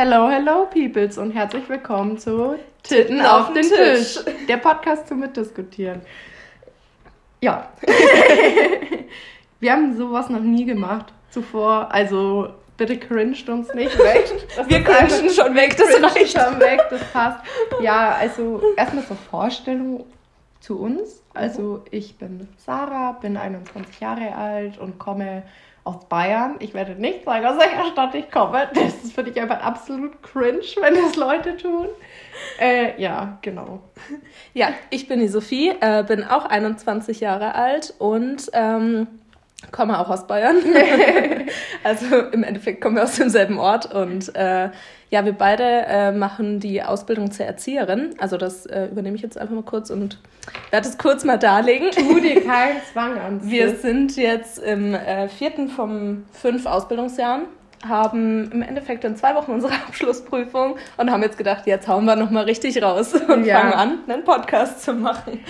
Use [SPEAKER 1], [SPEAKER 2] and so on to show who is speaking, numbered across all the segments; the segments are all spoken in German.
[SPEAKER 1] Hello, hello, Peoples und herzlich willkommen zu Titten, auf, auf den Tisch. Tisch. Der Podcast zum Mitdiskutieren. Ja. Wir haben sowas noch nie gemacht zuvor. Also bitte cringed uns nicht weg.
[SPEAKER 2] Das Wir cringen schon weg, das reicht.
[SPEAKER 1] schon weg, das passt. Ja, also erstmal zur Vorstellung zu uns. Also ich bin Sarah, bin 21 Jahre alt und komme aus Bayern. Ich werde nicht sagen, aus welcher Stadt ich komme. Das ist für dich einfach absolut cringe, wenn das Leute tun. Äh, ja, genau.
[SPEAKER 2] Ja, ich bin die Sophie, äh, bin auch 21 Jahre alt und ähm, komme auch aus Bayern. also im Endeffekt kommen wir aus demselben Ort und äh, ja, wir beide äh, machen die Ausbildung zur Erzieherin. Also das äh, übernehme ich jetzt einfach mal kurz und werde es kurz mal darlegen.
[SPEAKER 1] Tu dir keinen Zwang an.
[SPEAKER 2] Wir sind jetzt im äh, vierten von fünf Ausbildungsjahren, haben im Endeffekt in zwei Wochen unsere Abschlussprüfung und haben jetzt gedacht, jetzt hauen wir nochmal richtig raus und ja. fangen an, einen Podcast zu machen.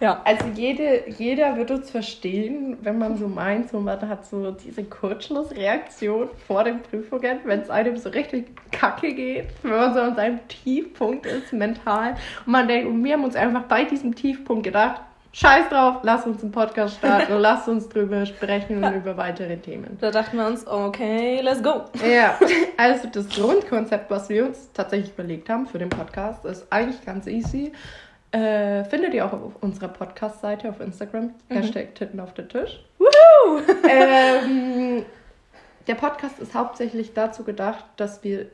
[SPEAKER 1] Ja. Also jede, jeder wird uns verstehen, wenn man so meint, so man hat so diese Kurzschlussreaktion vor den Prüfungen, wenn es einem so richtig kacke geht, wenn man so an seinem Tiefpunkt ist, mental. Und man denkt, und wir haben uns einfach bei diesem Tiefpunkt gedacht, Scheiß drauf, lass uns einen Podcast starten und lass uns drüber sprechen und über weitere Themen.
[SPEAKER 2] Da dachten wir uns, okay, let's go.
[SPEAKER 1] Ja, also das Grundkonzept, was wir uns tatsächlich überlegt haben für den Podcast, ist eigentlich ganz easy. Äh, findet ihr auch auf unserer Podcast-Seite auf Instagram. Mhm. Hashtag Titten auf den Tisch. Woohoo! ähm, der Podcast ist hauptsächlich dazu gedacht, dass wir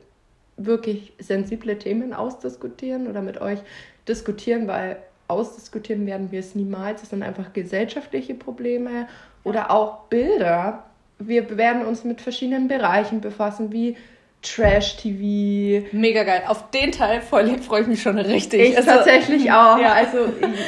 [SPEAKER 1] wirklich sensible Themen ausdiskutieren oder mit euch diskutieren, weil ausdiskutieren werden wir es niemals. Es sind einfach gesellschaftliche Probleme oder auch Bilder. Wir werden uns mit verschiedenen Bereichen befassen, wie Trash-TV.
[SPEAKER 2] Mega geil. Auf den Teil freue ich mich schon richtig.
[SPEAKER 1] Ich also, tatsächlich auch. Ja. Also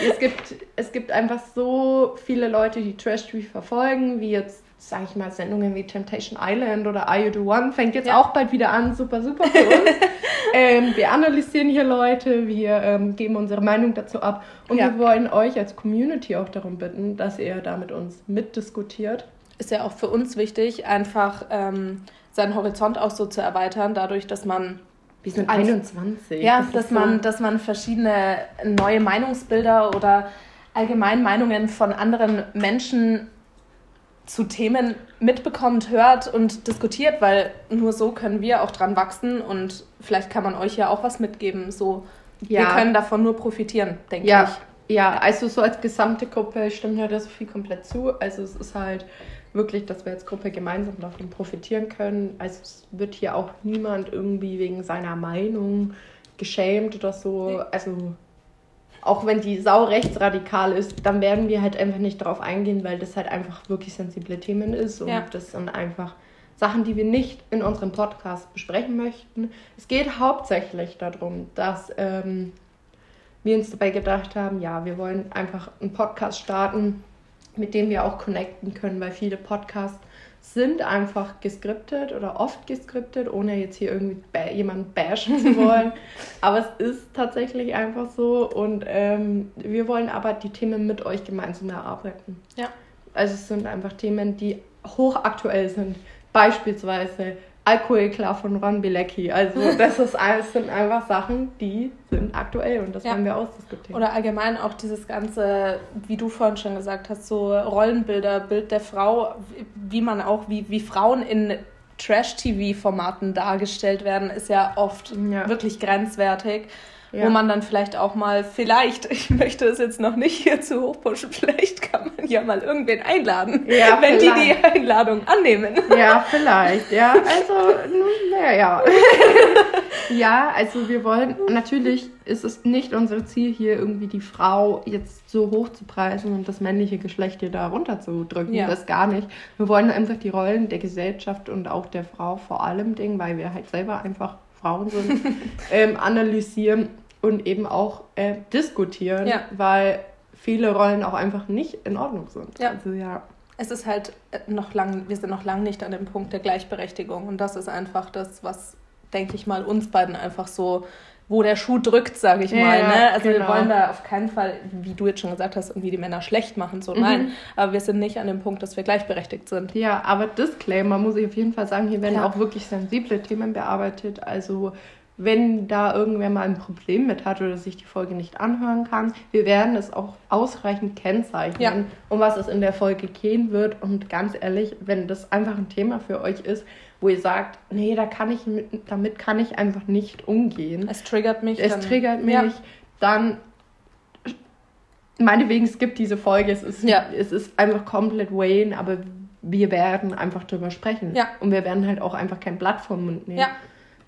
[SPEAKER 1] es gibt, es gibt einfach so viele Leute, die Trash-TV verfolgen, wie jetzt, sage ich mal, Sendungen wie Temptation Island oder Are You The One. Fängt jetzt ja. auch bald wieder an. Super, super für uns. ähm, wir analysieren hier Leute, wir ähm, geben unsere Meinung dazu ab. Und ja. wir wollen euch als Community auch darum bitten, dass ihr da mit uns mitdiskutiert.
[SPEAKER 2] Ist ja auch für uns wichtig, einfach... Ähm, seinen Horizont auch so zu erweitern, dadurch, dass man
[SPEAKER 1] wir sind 21.
[SPEAKER 2] Ja, das dass man, so. dass man verschiedene neue Meinungsbilder oder allgemein Meinungen von anderen Menschen zu Themen mitbekommt, hört und diskutiert, weil nur so können wir auch dran wachsen und vielleicht kann man euch ja auch was mitgeben. So, ja. wir können davon nur profitieren, denke
[SPEAKER 1] ja.
[SPEAKER 2] ich.
[SPEAKER 1] Ja, also so als gesamte Gruppe stimmt ja das viel komplett zu. Also es ist halt wirklich, dass wir als Gruppe gemeinsam davon profitieren können. Also es wird hier auch niemand irgendwie wegen seiner Meinung geschämt oder so. Also auch wenn die Sau rechtsradikal ist, dann werden wir halt einfach nicht darauf eingehen, weil das halt einfach wirklich sensible Themen ist und ja. das sind einfach Sachen, die wir nicht in unserem Podcast besprechen möchten. Es geht hauptsächlich darum, dass ähm, wir uns dabei gedacht haben, ja, wir wollen einfach einen Podcast starten, mit dem wir auch connecten können, weil viele Podcasts sind einfach geskriptet oder oft geskriptet, ohne jetzt hier irgendwie jemanden bashen zu wollen. aber es ist tatsächlich einfach so und ähm, wir wollen aber die Themen mit euch gemeinsam erarbeiten.
[SPEAKER 2] Ja.
[SPEAKER 1] Also es sind einfach Themen, die hochaktuell sind. Beispielsweise Alkoholklar von Ron Bilecki. Also das ist alles sind einfach Sachen, die sind aktuell und das ja. wollen wir ausdiskutieren.
[SPEAKER 2] Oder allgemein auch dieses ganze, wie du vorhin schon gesagt hast, so Rollenbilder, Bild der Frau, wie man auch, wie, wie Frauen in Trash-TV-Formaten dargestellt werden, ist ja oft ja. wirklich grenzwertig ja. wo man dann vielleicht auch mal, vielleicht, ich möchte es jetzt noch nicht hier zu hoch pushen, vielleicht kann man ja mal irgendwen einladen, ja, wenn vielleicht. die die Einladung annehmen.
[SPEAKER 1] Ja, vielleicht, ja. Also, naja. ja, also wir wollen, natürlich ist es nicht unser Ziel, hier irgendwie die Frau jetzt so hoch zu preisen und das männliche Geschlecht hier da runterzudrücken. Ja. Das gar nicht. Wir wollen einfach die Rollen der Gesellschaft und auch der Frau vor allem Ding, weil wir halt selber einfach Frauen sind, ähm, analysieren und eben auch äh, diskutieren, ja. weil viele Rollen auch einfach nicht in Ordnung sind.
[SPEAKER 2] Ja. Also ja. Es ist halt äh, noch lang, wir sind noch lange nicht an dem Punkt der Gleichberechtigung und das ist einfach das, was denke ich mal, uns beiden einfach so wo der Schuh drückt, sage ich mal. Ja, ne? Also genau. wir wollen da auf keinen Fall, wie du jetzt schon gesagt hast, irgendwie die Männer schlecht machen. So, mhm. nein. Aber wir sind nicht an dem Punkt, dass wir gleichberechtigt sind.
[SPEAKER 1] Ja, aber Disclaimer muss ich auf jeden Fall sagen, hier werden ja. auch wirklich sensible Themen bearbeitet. Also wenn da irgendwer mal ein Problem mit hat oder sich die Folge nicht anhören kann, wir werden es auch ausreichend kennzeichnen, ja. um was es in der Folge gehen wird. Und ganz ehrlich, wenn das einfach ein Thema für euch ist, wo ihr sagt, nee, da kann ich mit, damit kann ich einfach nicht umgehen.
[SPEAKER 2] Es triggert mich.
[SPEAKER 1] Es dann, triggert mich, ja. dann meinetwegen, es gibt diese Folge, es ist, ja. es ist einfach komplett Wayne, aber wir werden einfach drüber sprechen. Ja. Und wir werden halt auch einfach kein Blatt vom Mund nehmen. Ja.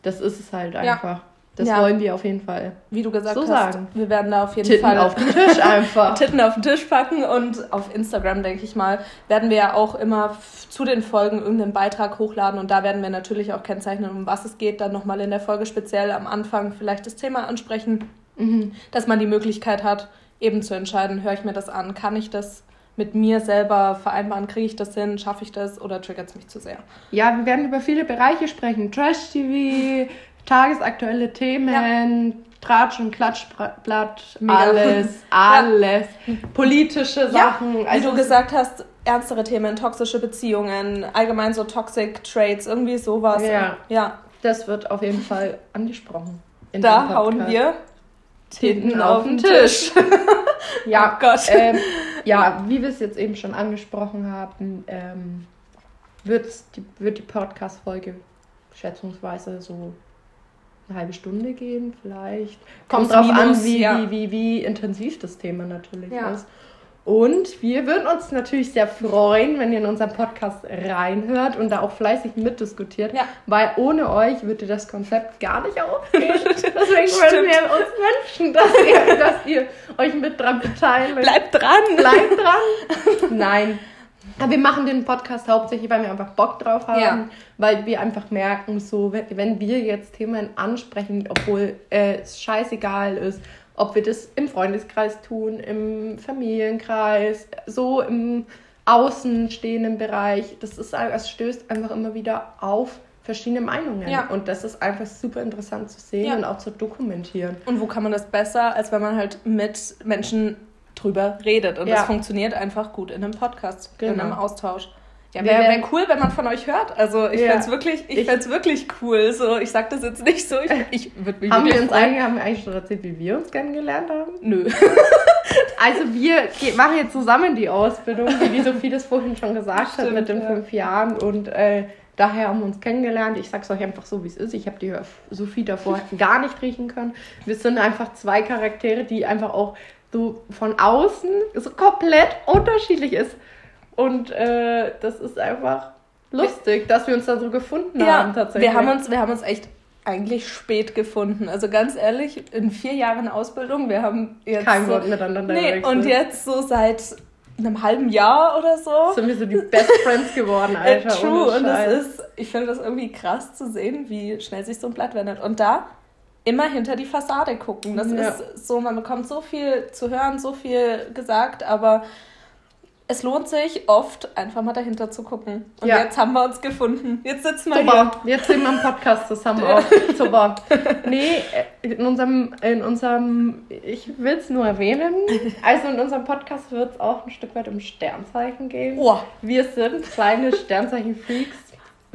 [SPEAKER 1] Das ist es halt einfach. Das ja. wollen wir auf jeden Fall.
[SPEAKER 2] Wie du gesagt so hast, sagen. wir werden da auf jeden Titten Fall auf den Tisch einfach. Titten auf den Tisch packen und auf Instagram, denke ich mal, werden wir ja auch immer zu den Folgen irgendeinen Beitrag hochladen und da werden wir natürlich auch kennzeichnen, um was es geht, dann nochmal in der Folge speziell am Anfang vielleicht das Thema ansprechen, mhm. dass man die Möglichkeit hat, eben zu entscheiden, höre ich mir das an, kann ich das mit mir selber vereinbaren, kriege ich das hin, schaffe ich das oder triggert es mich zu sehr.
[SPEAKER 1] Ja, wir werden über viele Bereiche sprechen. Trash-TV, tagesaktuelle Themen, ja. Tratsch und Klatschblatt, alles, alles. Ja. Politische Sachen.
[SPEAKER 2] Ja, wie also du gesagt hast, ernstere Themen, toxische Beziehungen, allgemein so Toxic Traits, irgendwie sowas.
[SPEAKER 1] Ja. ja. Das wird auf jeden Fall angesprochen.
[SPEAKER 2] Da hauen wir Tinten auf den Tisch.
[SPEAKER 1] ja, oh Gott. Ähm, ja, wie wir es jetzt eben schon angesprochen haben, ähm, die, wird die Podcast-Folge schätzungsweise so eine halbe Stunde gehen, vielleicht. Kommt drauf an, wie, ja. wie, wie, wie intensiv das Thema natürlich ja. ist. Und wir würden uns natürlich sehr freuen, wenn ihr in unseren Podcast reinhört und da auch fleißig mitdiskutiert, ja. weil ohne euch würde das Konzept gar nicht aufgehen. Deswegen würden wir uns wünschen, dass ihr, dass ihr euch mit dran beteiligt.
[SPEAKER 2] Bleibt dran!
[SPEAKER 1] Bleibt dran! Nein, aber wir machen den Podcast hauptsächlich, weil wir einfach Bock drauf haben, ja. weil wir einfach merken, so wenn wir jetzt Themen ansprechen, obwohl äh, es scheißegal ist, ob wir das im Freundeskreis tun, im Familienkreis, so im außenstehenden Bereich, das ist es stößt einfach immer wieder auf verschiedene Meinungen. Ja. Und das ist einfach super interessant zu sehen ja. und auch zu dokumentieren.
[SPEAKER 2] Und wo kann man das besser, als wenn man halt mit Menschen drüber redet. Und ja. das funktioniert einfach gut in einem Podcast, genau. in einem Austausch. Ja, wäre wär cool, wenn man von euch hört. Also ich ja. fände es wirklich, ich, ich wirklich cool. So, ich sage das jetzt nicht so. Ich, ich
[SPEAKER 1] würde mich haben wir uns eigentlich, haben wir eigentlich schon erzählt, wie wir uns kennengelernt haben?
[SPEAKER 2] Nö.
[SPEAKER 1] also wir machen jetzt zusammen die Ausbildung, wie Sophie das vorhin schon gesagt Stimmt, hat, mit den ja. fünf Jahren. Und äh, daher haben wir uns kennengelernt. Ich sag's euch einfach so, wie es ist. Ich habe die Sophie davor gar nicht riechen können. Wir sind einfach zwei Charaktere, die einfach auch so von außen so komplett unterschiedlich ist. Und äh, das ist einfach lustig, dass wir uns da so gefunden ja, haben
[SPEAKER 2] tatsächlich. Wir haben uns, wir haben uns echt eigentlich spät gefunden. Also ganz ehrlich, in vier Jahren Ausbildung, wir haben jetzt.
[SPEAKER 1] Kein so, Wort miteinander
[SPEAKER 2] nee, Und jetzt so seit einem halben Jahr oder so.
[SPEAKER 1] Sind wir so die Best Friends geworden, Alter.
[SPEAKER 2] True. Und das ist, ich finde das irgendwie krass zu sehen, wie schnell sich so ein Blatt wendet. Und da immer hinter die Fassade gucken. Das ja. ist so, man bekommt so viel zu hören, so viel gesagt, aber es lohnt sich oft, einfach mal dahinter zu gucken. Und ja. jetzt haben wir uns gefunden. Jetzt sitzen wir
[SPEAKER 1] Super. hier. Jetzt sind wir im Podcast zusammen auch. Super. Nee, in unserem, in unserem, ich will es nur erwähnen, also in unserem Podcast wird es auch ein Stück weit um Sternzeichen gehen.
[SPEAKER 2] Oh.
[SPEAKER 1] Wir sind kleine Sternzeichen-Freaks.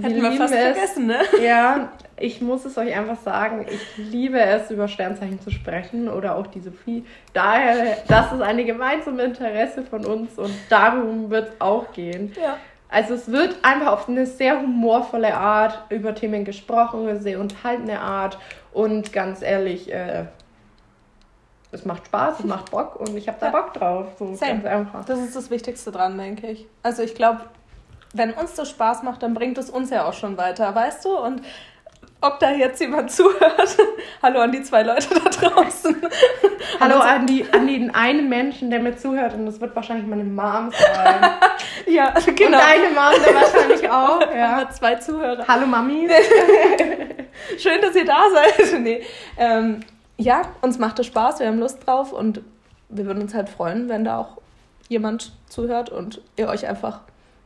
[SPEAKER 2] Hätten wir fast es. vergessen, ne?
[SPEAKER 1] Ja, ich muss es euch einfach sagen, ich liebe es, über Sternzeichen zu sprechen oder auch die Sophie. Daher, das ist eine gemeinsame Interesse von uns und darum wird es auch gehen.
[SPEAKER 2] Ja.
[SPEAKER 1] Also es wird einfach auf eine sehr humorvolle Art über Themen gesprochen, eine sehr unterhaltende Art und ganz ehrlich, äh, es macht Spaß, es macht Bock und ich habe da. Bock drauf. So
[SPEAKER 2] Same. ganz einfach. Das ist das Wichtigste dran, denke ich. Also ich glaube, wenn uns das Spaß macht, dann bringt es uns ja auch schon weiter, weißt du? Und ob da jetzt jemand zuhört. Hallo an die zwei Leute da draußen.
[SPEAKER 1] Hallo an, die, an den einen Menschen, der mir zuhört. Und das wird wahrscheinlich meine Mom sein.
[SPEAKER 2] ja, genau.
[SPEAKER 1] Und deine Mom dann wahrscheinlich auch. Ja.
[SPEAKER 2] Zwei Zuhörer.
[SPEAKER 1] Hallo Mami.
[SPEAKER 2] Schön, dass ihr da seid. Nee. Ähm, ja, uns macht es Spaß, wir haben Lust drauf und wir würden uns halt freuen, wenn da auch jemand zuhört und ihr euch einfach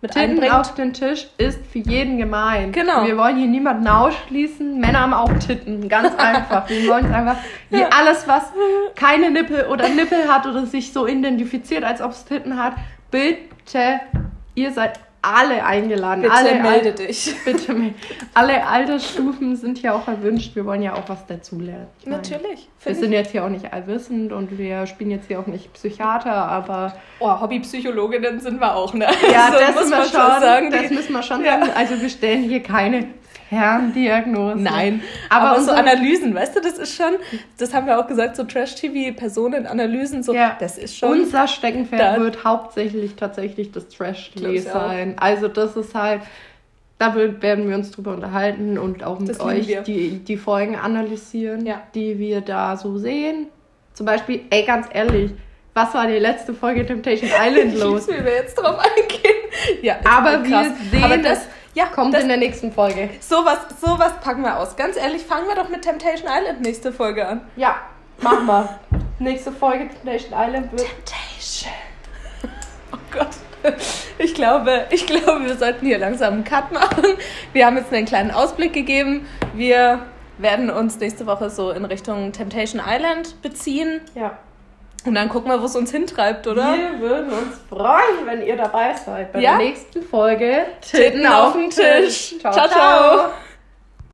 [SPEAKER 2] mit
[SPEAKER 1] Titten
[SPEAKER 2] einbringt.
[SPEAKER 1] auf den Tisch ist für jeden gemeint.
[SPEAKER 2] Genau.
[SPEAKER 1] Wir wollen hier niemanden ausschließen. Männer haben auch Titten, ganz einfach. Wir wollen es einfach, wie alles, was keine Nippel oder Nippel hat oder sich so identifiziert, als ob es Titten hat, bitte, ihr seid alle eingeladen.
[SPEAKER 2] Bitte
[SPEAKER 1] alle
[SPEAKER 2] melde dich.
[SPEAKER 1] Bitte, alle Altersstufen sind hier auch erwünscht. Wir wollen ja auch was dazulernen.
[SPEAKER 2] Natürlich.
[SPEAKER 1] Wir sind jetzt hier auch nicht allwissend und wir spielen jetzt hier auch nicht Psychiater, aber
[SPEAKER 2] oh, Hobbypsychologinnen sind wir auch, ne?
[SPEAKER 1] ja,
[SPEAKER 2] Also
[SPEAKER 1] das,
[SPEAKER 2] muss
[SPEAKER 1] müssen wir
[SPEAKER 2] man
[SPEAKER 1] schon,
[SPEAKER 2] sagen.
[SPEAKER 1] das müssen wir schon
[SPEAKER 2] Ja.
[SPEAKER 1] sagen. Also wir stellen hier keine Ferndiagnose.
[SPEAKER 2] Nein,
[SPEAKER 1] aber,
[SPEAKER 2] aber, so Analysen, weißt du, das ist schon, das haben wir auch gesagt, so Trash-TV-Personen-Analysen, so,
[SPEAKER 1] Ja.
[SPEAKER 2] das ist schon.
[SPEAKER 1] unser Steckenpferd wird hauptsächlich tatsächlich das Trash-TV
[SPEAKER 2] ich
[SPEAKER 1] sein. Also das ist halt, da werden wir uns drüber unterhalten und auch mit
[SPEAKER 2] Das
[SPEAKER 1] euch die, die Folgen analysieren,
[SPEAKER 2] Ja.
[SPEAKER 1] die wir da so sehen. Zum Beispiel, ey, ganz ehrlich, was war die letzte Folge Temptation Island
[SPEAKER 2] ich
[SPEAKER 1] los?
[SPEAKER 2] lieb's, wie wir jetzt drauf eingehen. Ja,
[SPEAKER 1] Aber wir sehen,
[SPEAKER 2] Aber das, ja,
[SPEAKER 1] Kommt
[SPEAKER 2] das,
[SPEAKER 1] in der nächsten Folge.
[SPEAKER 2] sowas, sowas packen wir aus. Ganz ehrlich, fangen wir doch mit Temptation Island nächste Folge an.
[SPEAKER 1] Ja, machen wir. Nächste Folge Temptation Island wird.
[SPEAKER 2] Temptation. Oh Gott. Ich glaube, ich glaube, wir sollten hier langsam einen Cut machen. Wir haben jetzt einen kleinen Ausblick gegeben. Wir werden uns nächste Woche so in Richtung Temptation Island beziehen.
[SPEAKER 1] Ja.
[SPEAKER 2] Und dann gucken wir, wo es uns hintreibt, oder?
[SPEAKER 1] Wir würden uns freuen, wenn ihr dabei seid bei
[SPEAKER 2] Ja.
[SPEAKER 1] der nächsten Folge
[SPEAKER 2] Titten auf den Tisch. Ciao, ciao.